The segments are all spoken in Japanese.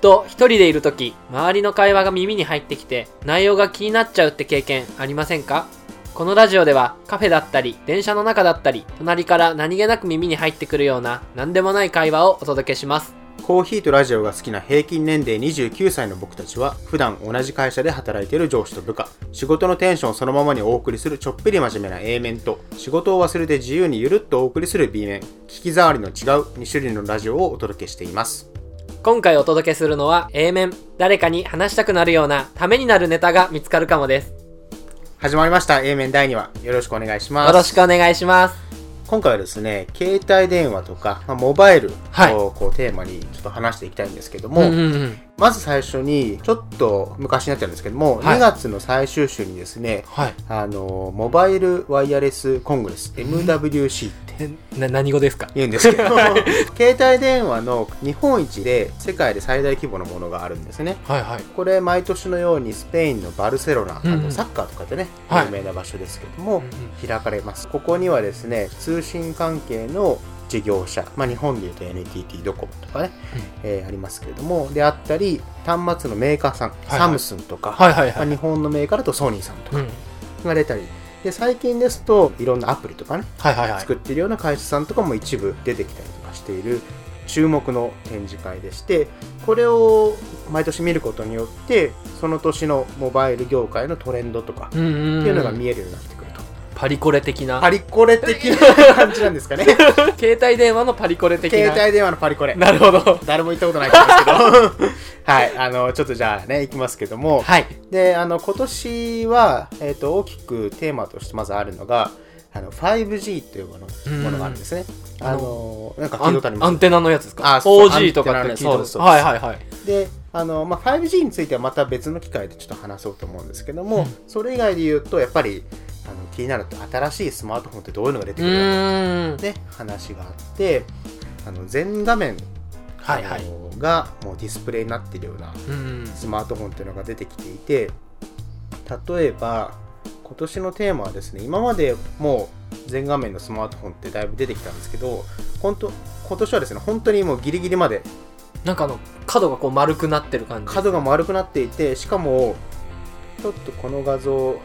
と一人でいるとき、周りの会話が耳に入ってきて、内容が気になっちゃうって経験ありませんか？このラジオではカフェだったり、電車の中だったり、隣から何気なく耳に入ってくるような何でもない会話をお届けします。コーヒーとラジオが好きな平均年齢29歳の僕たちは普段同じ会社で働いている上司と部下。仕事のテンションそのままにお送りするちょっぴり真面目な A 面と仕事を忘れて自由にゆるっとお送りする B 面。聞き障りの違う2種類のラジオをお届けしています。今回お届けするのは A 面。誰かに話したくなるようなためになるネタが見つかるかもです。始まりました A 面第2話よろしくお願いしますよろしくお願いします。今回はですね携帯電話とか、まあ、モバイルをはいこうテーマにちょっと話していきたいんですけども、うんうんうん。まず最初にちょっと昔になっちゃうんですけども、はい。2月の最終週にですねはい。あのモバイルワイヤレスコングレス MWC ってえ、な、何語ですか？言うんですけど 携帯電話の日本一で世界で最大規模のものがあるんですね。はいはい。これ毎年のようにスペインのバルセロナ、うんうん。あとサッカーとかでねはい。有名な場所ですけども、うんうん。開かれます。ここにはですね通信関係の事業者、まあ、日本でいうと NTT ドコモとかね、えーありますけれどもであったり端末のメーカーさん、はいサムスンとか、はいはいはい。まあ、日本のメーカーだとソニーさんとかうん。が出たり、で最近ですといろんなアプリとかねはいはいはい。作っているような会社さんとかも一部出てきたりとかしている注目の展示会でしてこれを毎年見ることによってその年のモバイル業界のトレンドとかってうんうんうん。いうのが見えるようになってパリコレ的な。パリコレ的な感じなんですかね 携帯電話のパリコレ的な。携帯電話のパリコレなるほど。誰も行ったことないと思うんですけど はいあのちょっとじゃあね行きますけどもはい。であの今年は、えー、と大きくテーマとしてまずあるのがあの 5G というものうんものがあるんですね。ああののなんかアンテナのやつですか？あそう 4G とかって聞いたことそうですはいはいはい。であの、まあ、5G についてはまた別の機会でちょっと話そうと思うんですけども、うんそれ以外で言うとやっぱり気になると新しいスマートフォンってどういうのが出てうくるのか。ね話があってあの全画面はいはいがもうディスプレイになっているようなうん。スマートフォンっていうのが出てきていて例えば今年のテーマはですね今までもう全画面のスマートフォンってだいぶ出てきたんですけど本当今年はですね本当にもうギリギリまでなんかあの、角がこう丸くなってる感じ。角が丸くなっていてしかもちょっとこの画像ち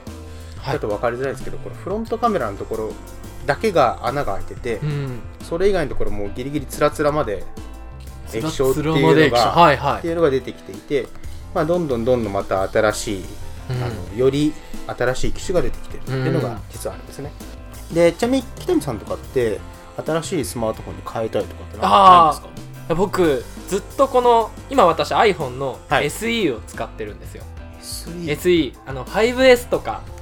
はい。ょっと分かりづらいですけど、このフロントカメラのところだけが穴が開いてて、うん。それ以外のところもうギリギリつらつらまで液晶っていうのがはいはい。っていうのが出てきていて、まあ、どんどんどんどんまた新しい、うん。あのより新しい機種が出てきてるっていうのが実はあるんですね、でちなみに北見さんとかって新しいスマートフォンに変えたいとかってないんですか？僕、ずっとこの、今私 iPhone のはい。SE を使ってるんですよ。SE SE、あの、5S とかはい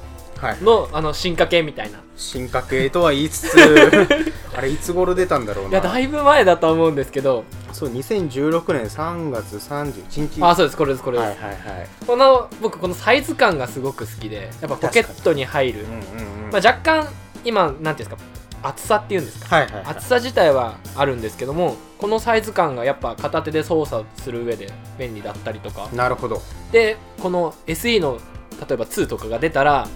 の、あの、進化系みたいな。進化系とは言いつつ あれいつ頃出たんだろういや、なだいぶ前だと思うんですけど、そう2016年3月31日あ、そうです、これです、これです。はいはいはい。この、僕、このサイズ感がすごく好きで、やっぱポケットに入る。うん。うんうん。まあ、若干、今、なんていうんですか、厚さっていうんですか。はいはいはい。厚さ自体はあるんですけどもこのサイズ感がやっぱ片手で操作する上で便利だったりとか。なるほど。でこの SE の例えば2とかが出たら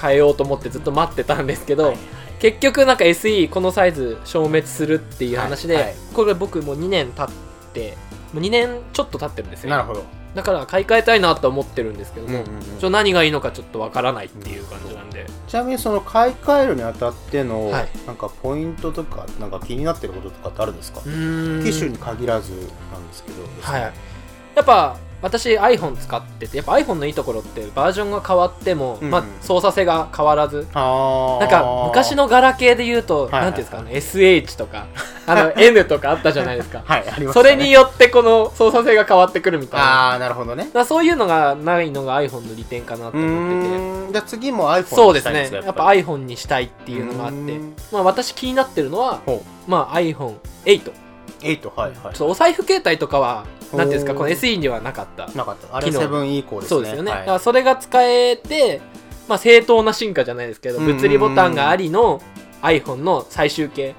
変えようと思ってずっと待ってたんですけど、はい。結局なんか SE このサイズ消滅するっていう話で、はいはい。これ僕もう2年経ってもう2年ちょっと経ってるんですよ。なるほど。だから買い替えたいなと思ってるんですけども、うんうんうん。何がいいのかちょっとわからないっていう感じなんで、ちなみにその買い替えるにあたっての、はい。なんかポイントとかなんか気になってることとかってあるんですか、機種に限らずなんですけど。はい、やっぱ私 iPhone 使っててやっぱ iPhone のいいところってバージョンが変わっても、うん。うんまあ、操作性が変わらずあなんか昔のガラケーで言うと、はいはいなんていうんですかあの SH とかあの N とかあったじゃないですか。はいありましたね。それによってこの操作性が変わってくるみたいな。ああなるほどね。そういうのがないのが iPhone の利点かなとう思ってて。じゃあ次も iPhone そうですね。にしたいんかやっぱ iPhone にしたいっていうのがあって。まあ私気になってるのはほまあ iPhone8 ちょ8はいはい。っとお財布携帯とかはなんていうんですかこの SE にはなかった。なかった。あれ機能7以降ですね。そうですよね、はい。だからそれが使えて、まあ、正当な進化じゃないですけど物理ボタンがありの iPhone の最終形。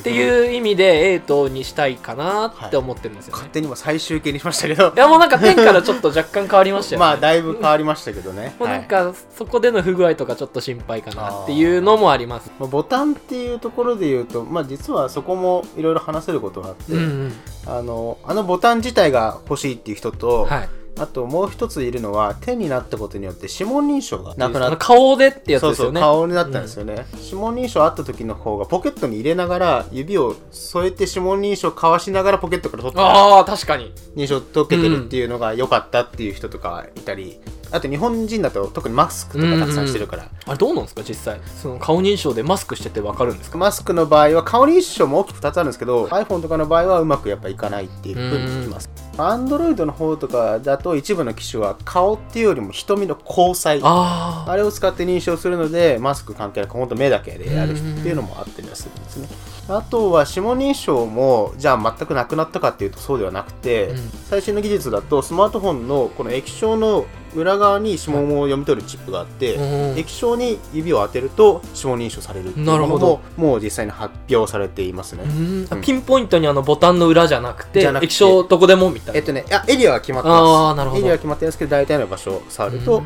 っていう意味で8にしたいかなって思ってるんですよね、勝手にも最終形にしましたけど。い、やもうなんか10からちょっと若干変わりましたよね。まあだいぶ変わりましたけどね、もうなんはいかそこでの不具合とかちょっと心配かなっていうのもあります。まあボタンっていうところで言うと、まあ、実はそこもいろいろ話せることがあって、うんうん。あのあのボタン自体が欲しいっていう人と、はい。あともう一ついるのは手になったことによって指紋認証がなくなった顔でってやつですよね。顔になったんですよね、指紋認証あった時の方がポケットに入れながら指を添えて指紋認証かわしながらポケットから取ってああ、確かに。認証解けてるっていうのが良かったっていう人とかいたり、あと日本人だと特にマスクとかたくさんしてるから、あれどうなんですか実際？その顔認証でマスクしててわかるんですか？マスクの場合は顔認証も大きく2つあるんですけど iPhone とかの場合はうまくやっぱいかないっていうふうに聞きます。Android の方とかだと一部の機種は顔っていうよりも瞳の交際。あれを使って認証するのでマスク関係なく本当目だけでやるっていうのもあったりはするんですね。あとは指紋認証もじゃあ全くなくなったかっていうとそうではなくて、うん。最新の技術だとスマートフォンのこの液晶の裏側に指紋を読み取るチップがあって、うん。液晶に指を当てると指紋認証されるっていうなるほものもどもう実際に発表されていますね、うん。うん。ピンポイントにあのボタンの裏じゃなくて液晶どこでもみたいな。えっとねいやエリアは決まってます。あーなるほど。エリアは決まってるんですけど大体の場所を触るとうん。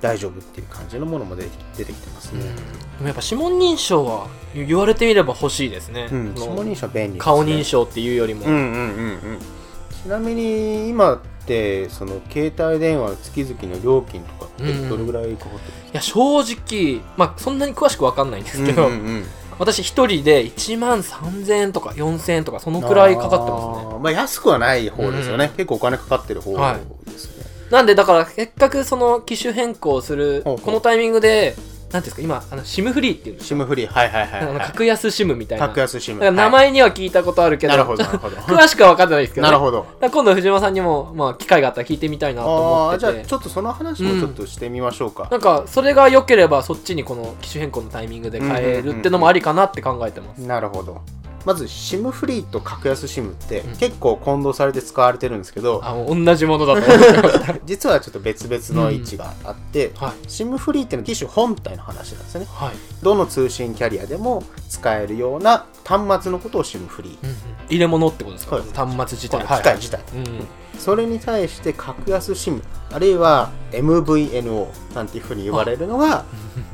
大丈夫っていう感じのものも出て出てきてますね、でもやっぱ指紋認証は言われてみれば欲しいですね、うん、指紋認証は便利ね、顔認証っていうよりも、うんうんうんうん。ちなみに今ってその携帯電話の月々の料金とかってどれぐらいかかってるんいや正直、まあ、そんなに詳しく分かんないんですけど、うんうんうん。私一人で1万3000円とか4000円とかそのくらいかかってますね。まあ安くはない方ですよね、うん結構お金かかってる方はいですね、なんでだからせっかくその機種変更するこのタイミングでなんていうんですか今あの SIM フリーっていうの。シムフリー。はいはいはい、あのはい、格安 SIM みたいな。格安シム。だから名前には聞いたことあるけど、なるほどなるほど。詳しくは分かってないですけど、ね、なるほど。だから今度藤間さんにも、まあ、機会があったら聞いてみたいなと思ってじゃあちょっとその話もちょっとしてみましょうか、なんかそれが良ければそっちにこの機種変更のタイミングで変えるってのもありかなって考えてます、なるほどまず SIM フリーと格安 SIM ってうん。結構混同されて使われてるんですけど、あもう同じものだと思ってました。実はちょっと別々の位置があって、はい。SIM フリーっていうのは機種本体の話なんですね。はい、どの通信キャリアでも使えるような端末のことを SIM フリー。うんうん。入れ物ってことですか？端末自こ体の機械自体、うんそれに対して格安 SIM あるいは MVNO なんていうふうに言われるのが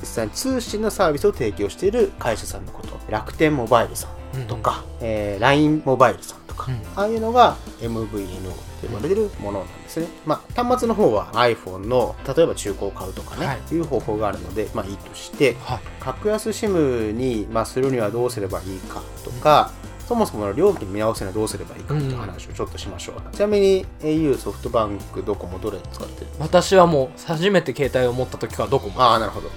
実際に通信のサービスを提供している会社さんのこと。楽天モバイルさんとか、えー LINE モバイルさんとか、うん。ああいうのが MVNO って呼ばれてるものなんですね、まあ、端末の方は iPhone の例えば中古を買うとかね、はい。い、う方法があるので、まあ、いいとしてはい。格安 SIM に、まあ、するにはどうすればいいかとか、そもそもの料金見直すにはどうすればいいかっていう話をちょっとしましょう、ちなみに au ソフトバンクドコモどれ使ってる私はもう初めて携帯を持った時からどこも。ああなるほど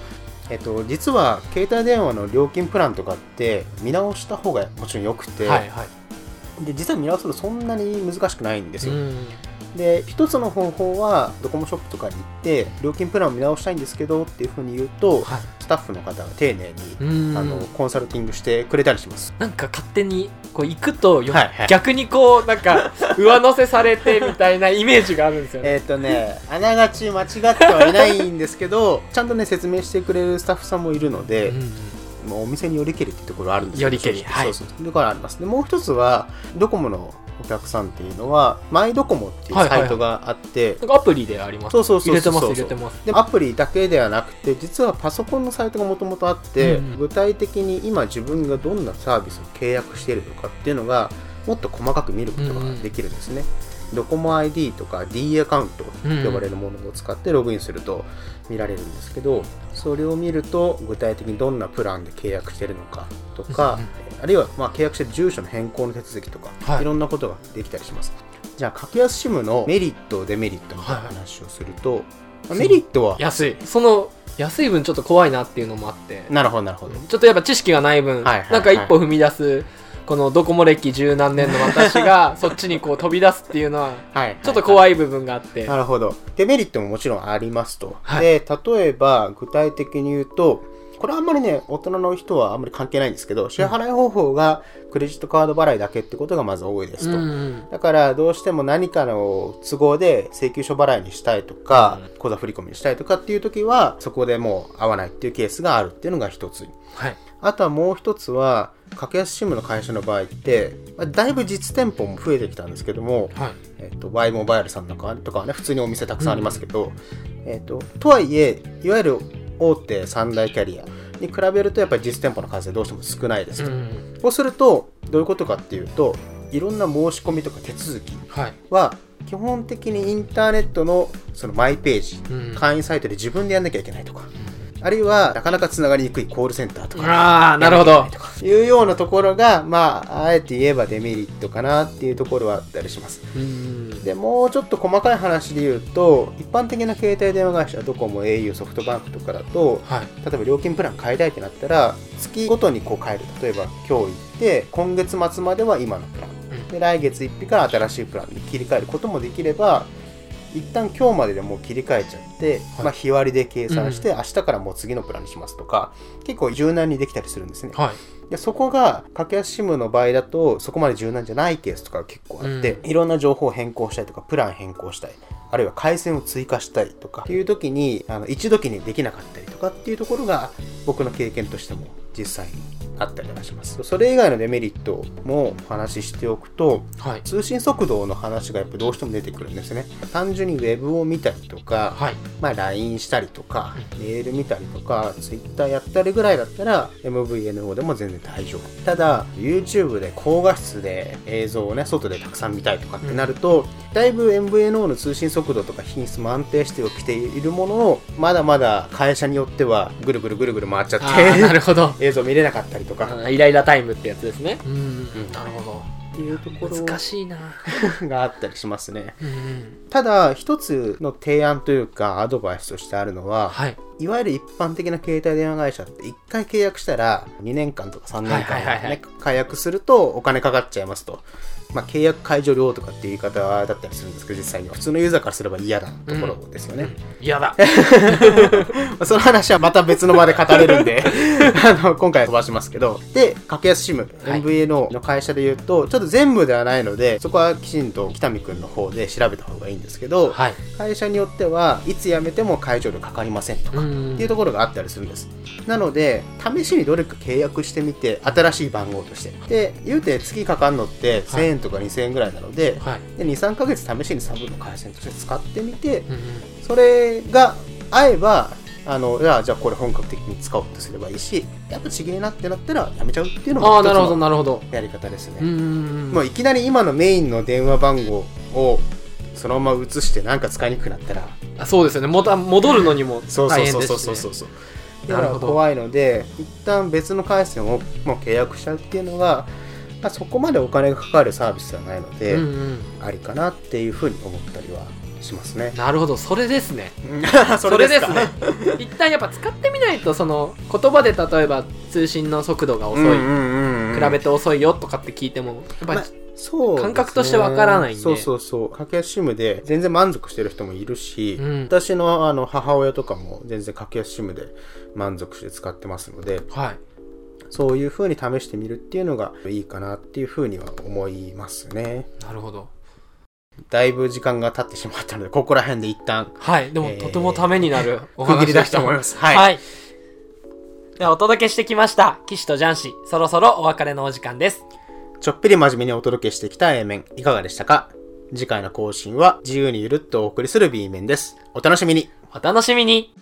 えっと、実は携帯電話の料金プランとかって見直した方がもちろんよくて、はいはい。で実は見直すのそんなに難しくないんですよ、うんで一つの方法はドコモショップとかに行って料金プランを見直したいんですけどっていうふうに言うと、はい。スタッフの方が丁寧に、うん。あのコンサルティングしてくれたりします。なんか勝手にこう行くとよ、はいはい。逆にこうなんか 上乗せされてみたいなイメージがあるんですよね。えっとねあながち間違ってはいないんですけどちゃんとね説明してくれるスタッフさんもいるので、お店によりけりっていうところあるんですよ。りけりはい。そうそうところあります。でもう一つはドコモのお客さんっていうのはマイドコモっていうサイトがあって、なんかアプリであります。そうそうそう入れてます入れてます。でアプリだけではなくて実はパソコンのサイトがもともとあって、うん具体的に今自分がどんなサービスを契約しているのかっていうのがもっと細かく見ることができるんですね、ドコモ ID とか D アカウントと呼ばれるものを使ってログインすると見られるんですけどそれを見ると具体的にどんなプランで契約しているのかとか、あるいはまあ契約している住所の変更の手続きとか、はい。い、ろんなことができたりします。じゃあ格安 SIM のメリットデメリットみたいな話をすると、まあメリットは？安い。その安い分ちょっと怖いなっていうのもあって、なるほどなるほど。ちょっとやっぱ知識がない分、はいはいはい。なんか一歩踏み出す。このドコモ歴十何年の私が そっちにこう飛び出すっていうのははいちょっとい怖い部分があって、なるほど。デメリットももちろんありますと、はい。で例えば具体的に言うとこれあんまりね大人の人はあんまり関係ないんですけど支払い方法がクレジットカード払いだけってことがまず多いですと、うんだからどうしても何かの都合で請求書払いにしたいとか、う口座振り込みにしたいとかっていう時はそこでもう合わないっていうケースがあるっていうのが一つ。はいあとはもう一つは格安 SIM の会社の場合って、まあだいぶ実店舗も増えてきたんですけども、はい。えっと Y モバイルさんとかとかはね普通にお店たくさんありますけど、えっととはいえいわゆる大手三大キャリアに比べるとやっぱり実店舗の数はどうしても少ないですと、うん。そうするとどういうことかっていうといろんな申し込みとか手続きはい。は基本的にインターネットのそのマイページ、うん。会員サイトで自分でやんなきゃいけないとか、あるいはなかなかつながりにくいコールセンターとかああ、なるほど。いうようなところがまああえて言えばデメリットかなっていうところはあったりしますうん。でもうちょっと細かい話で言うと一般的な携帯電話会社ドコモ au ソフトバンクとかだとはい。例えば料金プラン変えたいってなったら月ごとにこう変える例えば今日行って今月末までは今のプランうんで来月1日から新しいプランに切り替えることもできれば一旦今日まででもう切り替えちゃって、はい。まあ、日割りで計算して、明日からもう次のプランにしますとか結構柔軟にできたりするんですね。はい。でそこが格安 SIM の場合だとそこまで柔軟じゃないケースとかが結構あって、ういろんな情報を変更したいとかプラン変更したい。あるいは回線を追加したいとかっていう時にあの一時にできなかったりとかっていうところが僕の経験としても実際にあったりはしますそれ以外のデメリットもお話ししておくとはい。通信速度の話がやっぱどうしても出てくるんですね単純にウェブを見たりとか、はい。まあ、LINE したりとか、メール見たりとか、Twitter やったりぐらいだったら、MVNO でも全然大丈夫。ただ、YouTube で高画質で映像をね、外でたくさん見たいとかってなると、だいぶ MVNO の通信速度とか品質も安定してきているものの、まだまだ会社によっては、ぐるぐるぐるぐる回っちゃっああ、なて、るほど。映像見れなかったりとか、あイライラタイムってやつですね。うん。なるほっていうとこど。ろ難しいな。があったりしますね。うん。ただ、一つの提案というか、アドバイスとしてあるのは、はい。いわゆる一般的な携帯電話会社って1回契約したら2年間とか3年間、ねはいはい解約するとお金かかっちゃいますと。まあ、契約解除料とかっていう言い方だったりするんですけど、実際には。普通のユーザーからすれば嫌なところですよね。嫌だ。まあその話はまた別の場で語れるんで、あの、今回は飛ばしますけど。で、格安 SIM、はい MVNO の会社で言うと、ちょっと全部ではないので、そこはきちんと北見くんの方で調べた方がいいんですけど、はい。会社によってはいつ辞めても解除料かかりませんとか、うんっていうところがあったりするんです。なので、試しにどれか契約してみて、新しい番号として。で、言うて月かかるのって1000円とか2000円ぐらいなので、はい。で2、3ヶ月試しにサブの回線として使ってみて、うんうんそれが合えば、あの、じゃあ、じゃあこれ本格的に使おうとすればいいし、やっぱちげえなってなったらやめちゃうっていうのもなるほど、一つのなるほど。やり方ですね。もういきなり今のメインの電話番号をそのまま移してなんか使いにくくなったら、あそうですよね。また戻るのにもそうそうそう大変ですし、ね。そうそうそう。なるほど怖いので一旦別の回線をもう契約しちゃうっていうのが、まあ、そこまでお金がかかるサービスではないので、うんうん。ありかなっていうふうに思ったりはしますね。なるほど、それですね。そそれですね。一旦やっぱ使ってみないと、その言葉で例えば通信の速度が遅い、比べて遅いよとかって聞いても、やっぱり、まあそうね感覚としてわからないんでそうそうそう格安 SIM で全然満足してる人もいるし、うん私のあの母親とかも全然格安 SIM で満足して使ってますのではい。そういう風に試してみるっていうのがいいかなっていう風には思いますねなるほど。だいぶ時間が経ってしまったのでここら辺で一旦はい。でも、えーとてもためになる お話でしたと思いますはい、はい。では、お届けしてきました。騎士とジャンシ。そろそろお別れのお時間です。ちょっぴり真面目にお届けしてきた A 面いかがでしたか？次回の更新は自由にゆるっとお送りする B 面です。お楽しみに。お楽しみに。